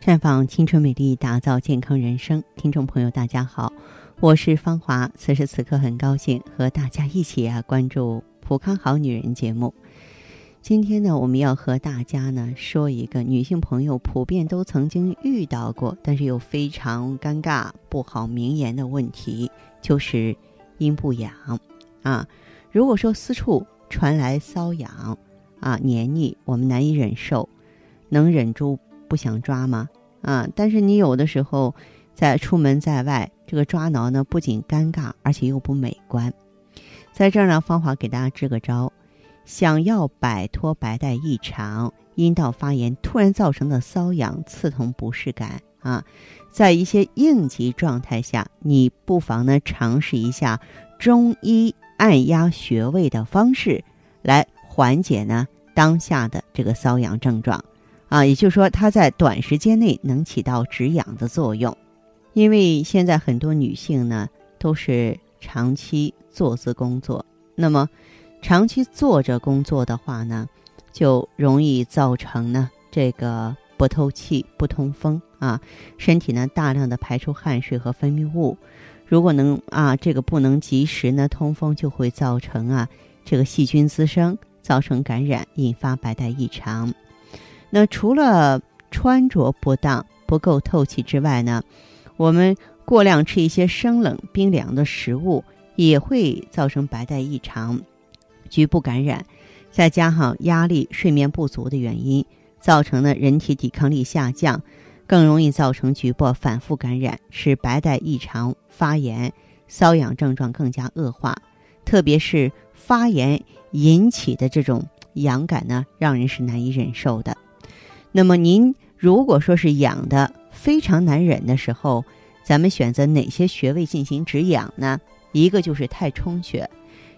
绽放青春美丽，打造健康人生。听众朋友，大家好，我是芳华。此时此刻，很高兴和大家一起啊关注《普康好女人》节目。今天呢，我们要和大家呢说一个女性朋友普遍都曾经遇到过，但是又非常尴尬、不好明言的问题，就是阴部痒啊。如果说私处传来瘙痒啊、黏腻，我们难以忍受，能忍住？不想抓吗？啊！但是你有的时候在出门在外，这个抓挠呢不仅尴尬，而且又不美观。在这儿呢，芳华给大家支个招：想要摆脱白带异常、阴道发炎突然造成的瘙痒、刺痛不适感啊，在一些应急状态下，你不妨呢尝试一下中医按压穴位的方式，来缓解呢当下的这个瘙痒症状。啊，也就是说，它在短时间内能起到止痒的作用，因为现在很多女性呢都是长期坐姿工作，那么长期坐着工作的话呢，就容易造成呢这个不透气、不通风啊，身体呢大量的排出汗水和分泌物，如果能啊这个不能及时呢通风，就会造成啊这个细菌滋生，造成感染，引发白带异常。那除了穿着不当、不够透气之外呢，我们过量吃一些生冷、冰凉的食物也会造成白带异常、局部感染。再加上压力、睡眠不足的原因，造成的人体抵抗力下降，更容易造成局部反复感染，使白带异常、发炎、瘙痒症状更加恶化。特别是发炎引起的这种痒感呢，让人是难以忍受的。那么您如果说是痒的非常难忍的时候，咱们选择哪些穴位进行止痒呢？一个就是太冲穴，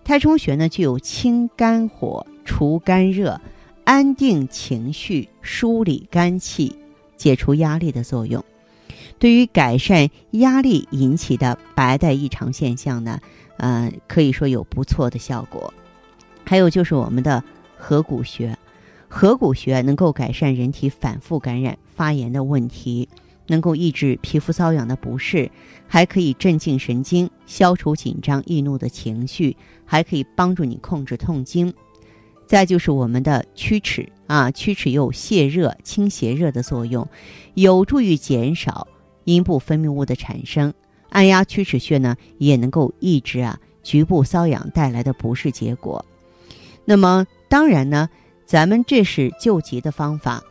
太冲穴呢具有清肝火、除肝热、安定情绪、梳理肝气、解除压力的作用。对于改善压力引起的白带异常现象呢，呃，可以说有不错的效果。还有就是我们的合谷穴。合谷穴能够改善人体反复感染发炎的问题，能够抑制皮肤瘙痒的不适，还可以镇静神经，消除紧张易怒的情绪，还可以帮助你控制痛经。再就是我们的曲尺啊，曲尺有泄热、清邪热的作用，有助于减少阴部分泌物的产生。按压曲尺穴呢，也能够抑制啊局部瘙痒带来的不适结果。那么当然呢。咱们这是救急的方法，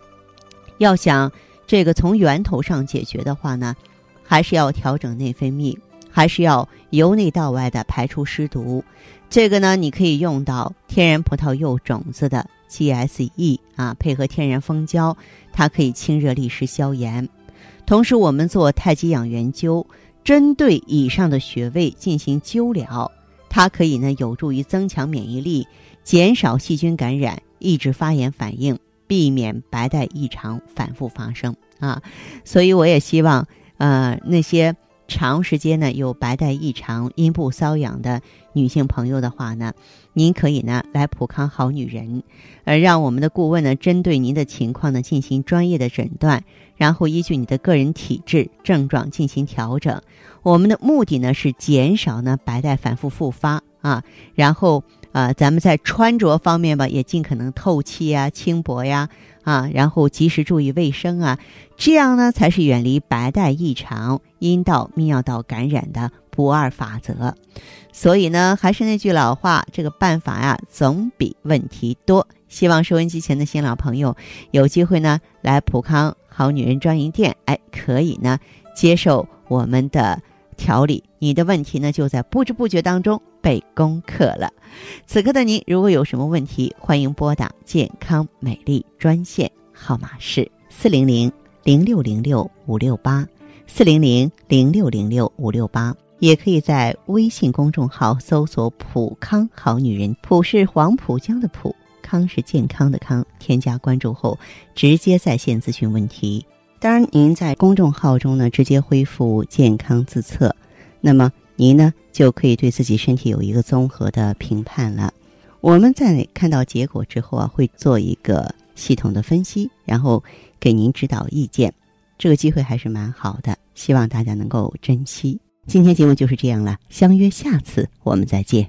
要想这个从源头上解决的话呢，还是要调整内分泌，还是要由内到外的排出湿毒。这个呢，你可以用到天然葡萄柚种子的 GSE 啊，配合天然蜂胶，它可以清热利湿消炎。同时，我们做太极养元灸，针对以上的穴位进行灸疗，它可以呢有助于增强免疫力，减少细菌感染。抑制发炎反应，避免白带异常反复发生啊！所以我也希望，呃，那些长时间呢有白带异常、阴部瘙痒的女性朋友的话呢，您可以呢来普康好女人，呃，让我们的顾问呢针对您的情况呢进行专业的诊断，然后依据你的个人体质症状进行调整。我们的目的呢是减少呢白带反复复发啊，然后。啊，咱们在穿着方面吧，也尽可能透气呀、轻薄呀，啊，然后及时注意卫生啊，这样呢才是远离白带异常、阴道、泌尿道感染的不二法则。所以呢，还是那句老话，这个办法呀，总比问题多。希望收音机前的新老朋友有机会呢，来普康好女人专营店，哎，可以呢接受我们的。调理你的问题呢，就在不知不觉当中被攻克了。此刻的您，如果有什么问题，欢迎拨打健康美丽专线，号码是四零零零六零六五六八四零零零六零六五六八，也可以在微信公众号搜索“普康好女人”，普是黄浦江的浦，康是健康的康，添加关注后直接在线咨询问题。当然，您在公众号中呢直接恢复健康自测，那么您呢就可以对自己身体有一个综合的评判了。我们在看到结果之后啊，会做一个系统的分析，然后给您指导意见。这个机会还是蛮好的，希望大家能够珍惜。今天节目就是这样了，相约下次我们再见。